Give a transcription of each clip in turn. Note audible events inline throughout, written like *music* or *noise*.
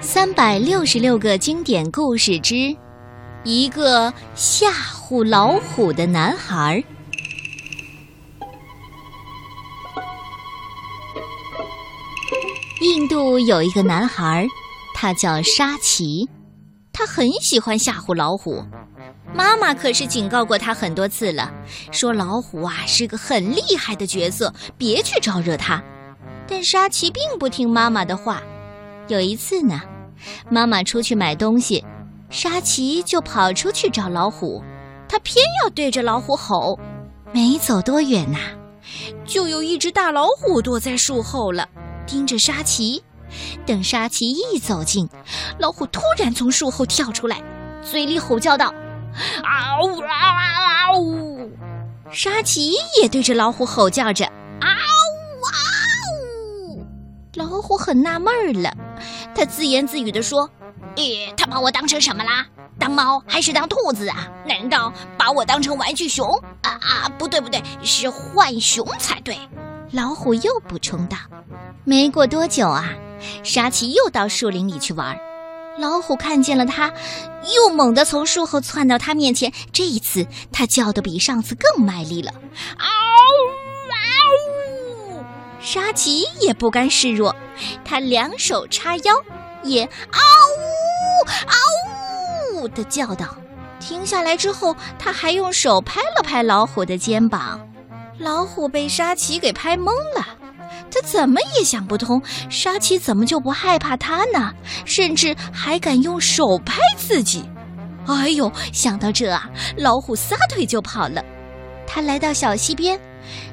三百六十六个经典故事之一个吓唬老虎的男孩。印度有一个男孩，他叫沙奇，他很喜欢吓唬老虎。妈妈可是警告过他很多次了，说老虎啊是个很厉害的角色，别去招惹他。但沙奇并不听妈妈的话。有一次呢，妈妈出去买东西，沙琪就跑出去找老虎，他偏要对着老虎吼。没走多远呐，就有一只大老虎躲在树后了。盯着沙琪，等沙琪一走近，老虎突然从树后跳出来，嘴里吼叫道：“嗷呜嗷呜！”沙琪也对着老虎吼叫着：“嗷呜！”老虎很纳闷儿了，他自言自语地说：“咦，他把我当成什么啦？当猫还是当兔子啊？难道把我当成玩具熊？啊啊，不对不对，是浣熊才对。”老虎又补充道。没过多久啊，沙琪又到树林里去玩。老虎看见了他，又猛地从树后窜到他面前。这一次，他叫得比上次更卖力了。嗷！沙琪也不甘示弱，他两手叉腰，也嗷呜！嗷呜！的叫道。停下来之后，他还用手拍了拍老虎的肩膀。老虎被沙琪给拍懵了。他怎么也想不通，沙琪怎么就不害怕他呢？甚至还敢用手拍自己。哎呦，想到这啊，老虎撒腿就跑了。他来到小溪边，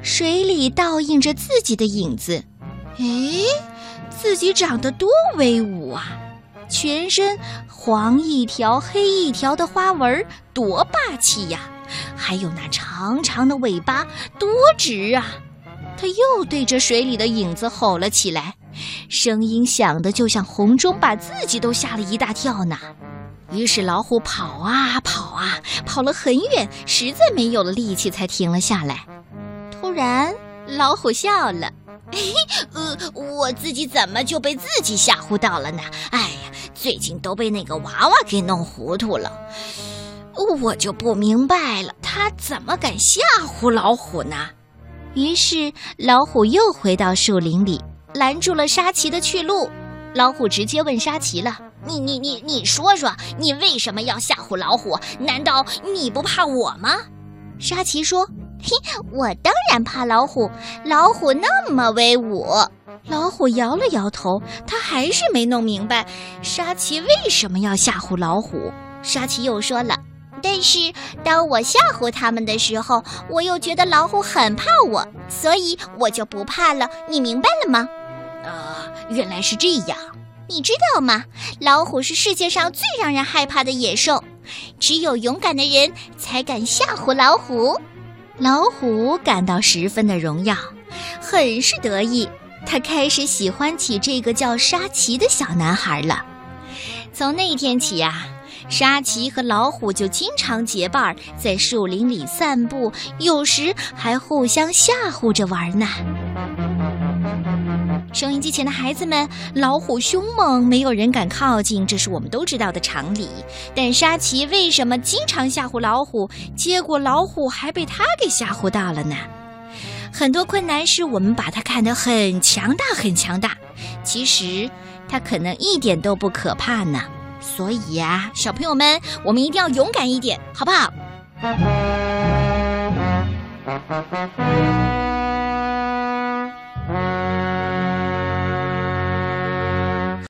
水里倒映着自己的影子。诶，自己长得多威武啊！全身黄一条黑一条的花纹，多霸气呀！还有那长长的尾巴，多直啊！他又对着水里的影子吼了起来，声音响得就像洪钟，把自己都吓了一大跳呢。于是老虎跑啊跑啊，跑了很远，实在没有了力气，才停了下来。然，老虎笑了 *laughs* 嘿：“呃，我自己怎么就被自己吓唬到了呢？哎呀，最近都被那个娃娃给弄糊涂了。我就不明白了，他怎么敢吓唬老虎呢？”于是，老虎又回到树林里，拦住了沙琪的去路。老虎直接问沙琪了：“你、你、你、你说说，你为什么要吓唬老虎？难道你不怕我吗？”沙琪说：“嘿，*laughs* 我当然怕老虎，老虎那么威武。”老虎摇了摇头，他还是没弄明白沙琪为什么要吓唬老虎。沙琪又说了。但是当我吓唬他们的时候，我又觉得老虎很怕我，所以我就不怕了。你明白了吗？啊，原来是这样。你知道吗？老虎是世界上最让人害怕的野兽，只有勇敢的人才敢吓唬老虎。老虎感到十分的荣耀，很是得意。他开始喜欢起这个叫沙琪的小男孩了。从那天起呀。沙琪和老虎就经常结伴在树林里散步，有时还互相吓唬着玩呢。收音机前的孩子们，老虎凶猛，没有人敢靠近，这是我们都知道的常理。但沙琪为什么经常吓唬老虎，结果老虎还被他给吓唬到了呢？很多困难是我们把它看得很强大，很强大，其实它可能一点都不可怕呢。所以呀，小朋友们，我们一定要勇敢一点，好不好？